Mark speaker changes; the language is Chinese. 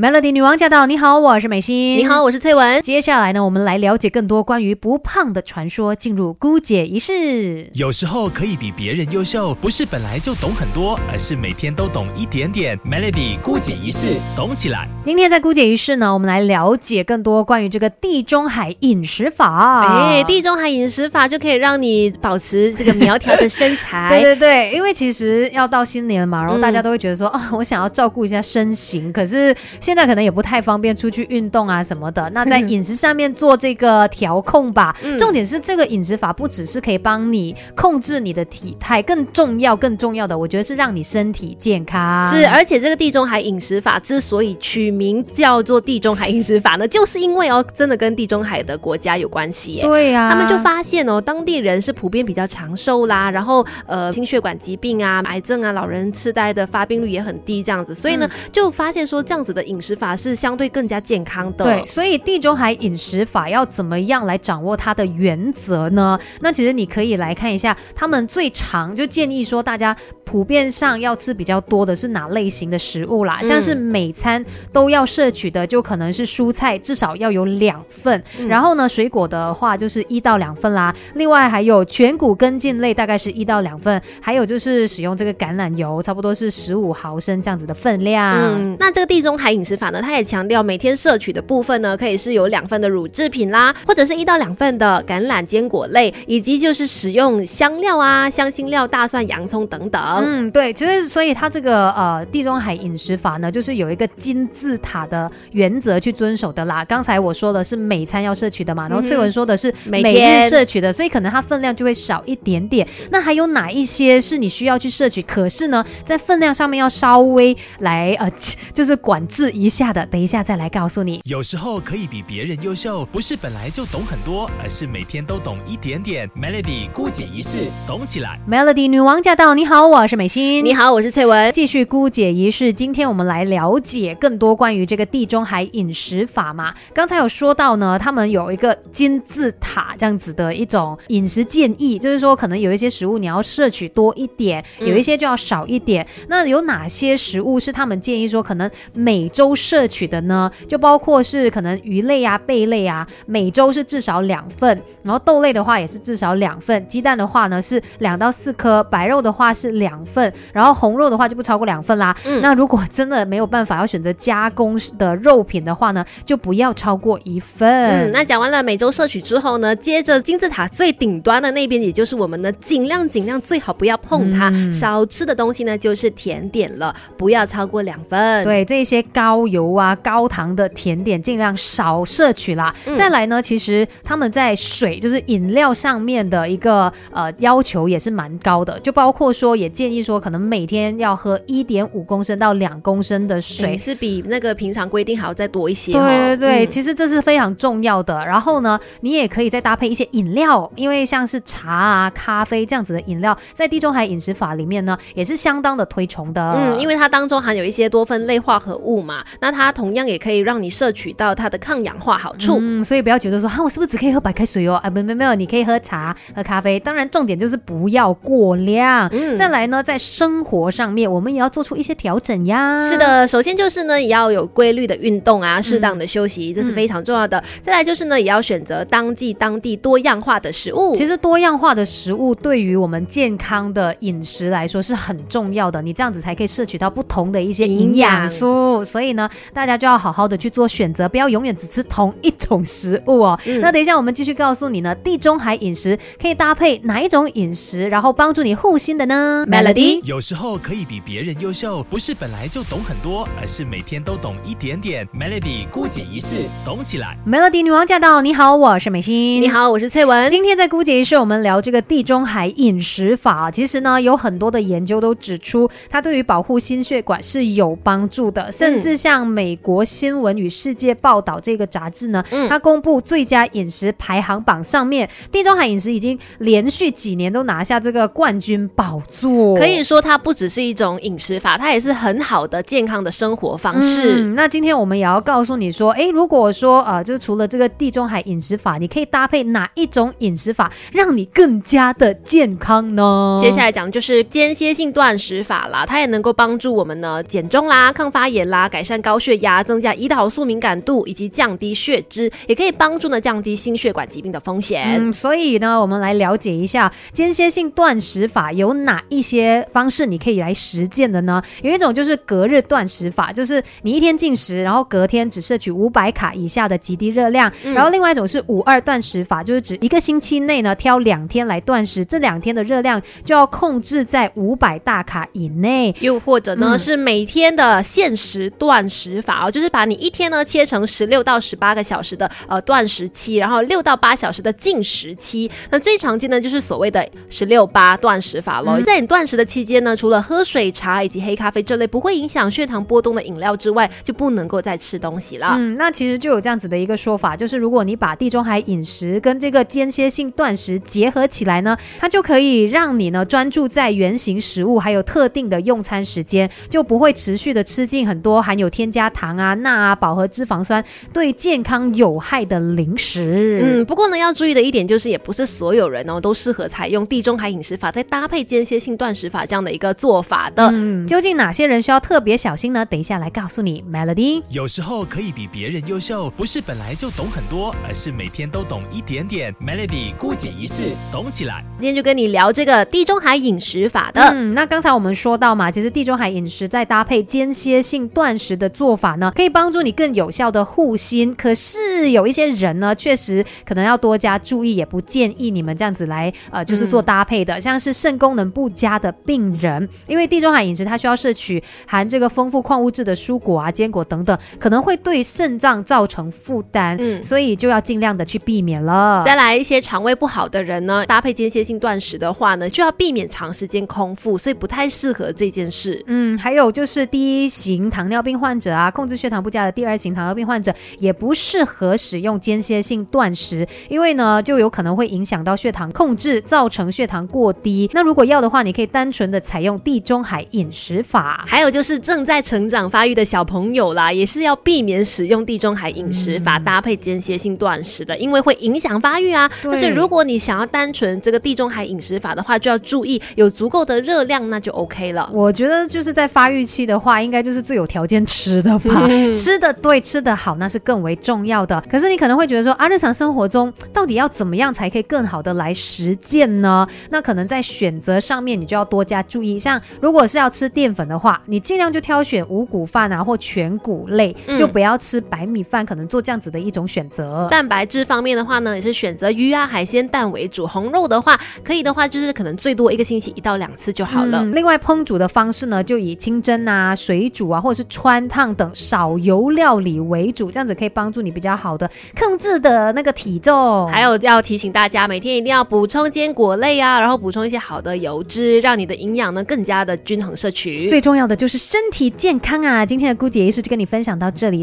Speaker 1: Melody 女王驾到！你好，我是美心。
Speaker 2: 你好，我是翠文。
Speaker 1: 接下来呢，我们来了解更多关于不胖的传说，进入姑姐仪式。
Speaker 3: 有时候可以比别人优秀，不是本来就懂很多，而是每天都懂一点点。Melody 姑姐仪式，懂起来。
Speaker 1: 今天在姑姐仪式呢，我们来了解更多关于这个地中海饮食法。
Speaker 2: 哎，地中海饮食法就可以让你保持这个苗条的身材。
Speaker 1: 对对对，因为其实要到新年嘛，然后大家都会觉得说，啊，我想要照顾一下身形，可是。现在可能也不太方便出去运动啊什么的，那在饮食上面做这个调控吧。重点是这个饮食法不只是可以帮你控制你的体态，更重要更重要的，我觉得是让你身体健康。
Speaker 2: 是，而且这个地中海饮食法之所以取名叫做地中海饮食法呢，就是因为哦，真的跟地中海的国家有关系。
Speaker 1: 对呀，
Speaker 2: 他们就发现哦，当地人是普遍比较长寿啦，然后呃，心血管疾病啊、癌症啊、老人痴呆的发病率也很低，这样子，所以呢，就发现说这样子的饮饮食法是相对更加健康的，
Speaker 1: 对，所以地中海饮食法要怎么样来掌握它的原则呢？那其实你可以来看一下，他们最常就建议说，大家普遍上要吃比较多的是哪类型的食物啦？像是每餐都要摄取的，就可能是蔬菜至少要有两份，然后呢，水果的话就是一到两份啦。另外还有全谷根茎类大概是一到两份，还有就是使用这个橄榄油，差不多是十五毫升这样子的分量。
Speaker 2: 嗯，那这个地中海饮食法呢，它也强调每天摄取的部分呢，可以是有两份的乳制品啦，或者是一到两份的橄榄坚果类，以及就是使用香料啊、香辛料、大蒜、洋葱等等。
Speaker 1: 嗯，对，其实所以它这个呃地中海饮食法呢，就是有一个金字塔的原则去遵守的啦。刚才我说的是每餐要摄取的嘛，然后翠文说的是每日摄取的，所以可能它分量就会少一点点。那还有哪一些是你需要去摄取？可是呢，在分量上面要稍微来呃，就是管制一下的。等一下再来告诉你。
Speaker 3: 有时候可以比别人优秀，不是本来就懂很多，而是每天都懂一点点。Melody 孤解仪式，懂起来。
Speaker 1: Melody 女王驾到！你好，我是美心。
Speaker 2: 你好，我是翠文。
Speaker 1: 继续姑姐仪式，今天我们来了解更多关于这个地中海饮食法嘛。刚才有说到呢，他们有一个金字塔这样子的一种饮食建议，就是说可能有一些食物你要摄取多一点，有一些就要少一点。那有哪些食物是他们建议说可能每周摄取的呢，就包括是可能鱼类啊、贝类啊，每周是至少两份，然后豆类的话也是至少两份，鸡蛋的话呢是两到四颗，白肉的话是两份，然后红肉的话就不超过两份啦。嗯那如果真的没有办法要选择加工的肉品的话呢，就不要超过一份。
Speaker 2: 嗯，那讲完了每周摄取之后呢，接着金字塔最顶端的那边，也就是我们呢尽量尽量最好不要碰它，少吃的东西呢就是甜点了，不要超过两份。
Speaker 1: 对，这些高油。啊，高糖的甜点尽量少摄取啦。再来呢，其实他们在水就是饮料上面的一个呃要求也是蛮高的，就包括说也建议说，可能每天要喝一点五公升到两公升的水，
Speaker 2: 是比那个平常规定还要再多一些。
Speaker 1: 对对对，其实这是非常重要的。然后呢，你也可以再搭配一些饮料，因为像是茶啊、咖啡这样子的饮料，在地中海饮食法里面呢，也是相当的推崇的。
Speaker 2: 嗯，因为它当中含有一些多酚类化合物嘛，那它。同样也可以让你摄取到它的抗氧化好处，
Speaker 1: 嗯，所以不要觉得说哈，我是不是只可以喝白开水哦？啊，没没没有，你可以喝茶、喝咖啡，当然重点就是不要过量。嗯，再来呢，在生活上面，我们也要做出一些调整呀。
Speaker 2: 是的，首先就是呢，也要有规律的运动啊，适当的休息，这是非常重要的。再来就是呢，也要选择当季当地多样化的食物。
Speaker 1: 其实多样化的食物对于我们健康的饮食来说是很重要的，你这样子才可以摄取到不同的一些营养素。所以呢。大家就要好好的去做选择，不要永远只吃同一种食物哦。那等一下我们继续告诉你呢，地中海饮食可以搭配哪一种饮食，然后帮助你护心的呢？Melody，
Speaker 3: 有时候可以比别人优秀，不是本来就懂很多，而是每天都懂一点点。Melody 孤解一式，懂起来。
Speaker 1: Melody 女王驾到！你好，我是美心。
Speaker 2: 你好，我是翠文。
Speaker 1: 今天在孤解一式，我们聊这个地中海饮食法。其实呢，有很多的研究都指出，它对于保护心血管是有帮助的，甚至像美。国新闻与世界报道这个杂志呢，它公布最佳饮食排行榜上面，地中海饮食已经连续几年都拿下这个冠军宝座。
Speaker 2: 可以说，它不只是一种饮食法，它也是很好的健康的生活方式。
Speaker 1: 那今天我们也要告诉你说，哎，如果说呃，就是除了这个地中海饮食法，你可以搭配哪一种饮食法，让你更加的健康呢？
Speaker 2: 接下来讲就是间歇性断食法啦，它也能够帮助我们呢减重啦、抗发炎啦、改善。善高血压、增加胰岛素敏感度以及降低血脂，也可以帮助呢降低心血管疾病的风险。
Speaker 1: 嗯，所以呢，我们来了解一下间歇性断食法有哪一些方式你可以来实践的呢？有一种就是隔日断食法，就是你一天进食，然后隔天只摄取五百卡以下的极低热量。然后另外一种是五二断食法，就是指一个星期内呢挑两天来断食，这两天的热量就要控制在五百大卡以内。
Speaker 2: 又或者呢、
Speaker 1: 嗯
Speaker 2: 是每天的限时断食法哦，就是把你一天呢切成十六到十八个小时的呃断食期，然后六到八小时的进食期。那最常见的就是所谓的十六八断食法喽。在你断食的期间呢，除了喝水、茶以及黑咖啡这类不会影响血糖波动的饮料之外，就不能够再吃东西了。
Speaker 1: 嗯，那其实就有这样子的一个说法，就是如果你把地中海饮食跟这个间歇性断食结合起来呢，它就可以让你呢专注在原型食物，还有特定的用餐时间，就不会持续的吃进很多含有添加糖啊、钠啊、饱和脂肪酸对健康有害的零食。
Speaker 2: 嗯，不过呢，要注意的一点就是，也不是所有人哦都适合采用地中海饮食法，再搭配间歇性断食法这样的一个做法的。
Speaker 1: 嗯，究竟哪些人需要特别小心呢？等一下来告诉你，Melody。
Speaker 3: 有时候可以比别人优秀，不是本来就懂很多，而是每天都懂一点点。Melody 孤姐一事，懂起来。
Speaker 2: 今天就跟你聊这个地中海饮食法的。
Speaker 1: 嗯，那刚才我们说到嘛，其实地中海饮食再搭配间歇性断食的做法呢，可以帮助你更有效的护心。可是有一些人呢，确实可能要多加注意，也不建议你们这样子来呃，就是做搭配的。像是肾功能不佳的病人，因为地中海饮食它需要摄取含这个丰富矿物质的蔬果啊、坚果等等，可能会对肾脏造成负担，
Speaker 2: 嗯
Speaker 1: 所以就要尽量的去避免了。
Speaker 2: 再来一些肠胃不好的人呢，搭配间歇性断食的话呢，就要避免长时间空腹，所以不太适合这件事。
Speaker 1: 嗯，还有就是第一型糖尿病患者啊，控制血糖不佳的第二型糖尿病患者也不适合使用间歇性断食，因为呢就有可能会影响到血糖控制，造成血糖过低。那如果要的话，你可以单纯的采用地中海饮食法。
Speaker 2: 还有就是正在成长发育的小朋友啦，也是要避免使用地中海饮食法搭配间歇性断食的，因为会影响发育啊。
Speaker 1: 对
Speaker 2: 但是如果你想要单纯这个地中海饮食法的话，就要注意有足够的热量，那就 OK 了。
Speaker 1: 我觉得就是在发育期的话，应该就是最有条件吃的吧，吃的对，吃的好，那是更为重要的。可是你可能会觉得说啊，日常生活中到底要怎么样才可以更好的来实践呢？那可能在选择上面你就要多加注意。像如果是要吃淀粉的话，你尽量就挑选五谷饭啊或全谷类，
Speaker 2: 嗯
Speaker 1: 就不要吃白米饭，可能做这样子的一种选择。
Speaker 2: 蛋白质方面的话呢，也是选择鱼啊、海鲜、蛋为主。红肉的话，可以的话就是可能最多一个星期一到两次就好了。
Speaker 1: 嗯另外，烹煮的方式呢，就以清蒸啊、水煮啊，或者是川烫等少油料理为主，这样子可以帮助你比较好的控制的那个体重。
Speaker 2: 还有要提醒大家，每天一定要补充坚果类啊，然后补充一些好的油脂，让你的营养呢更加的均衡摄取。
Speaker 1: 最重要的就是身体健康啊！今天的姑姐仪式就跟你分享到这里。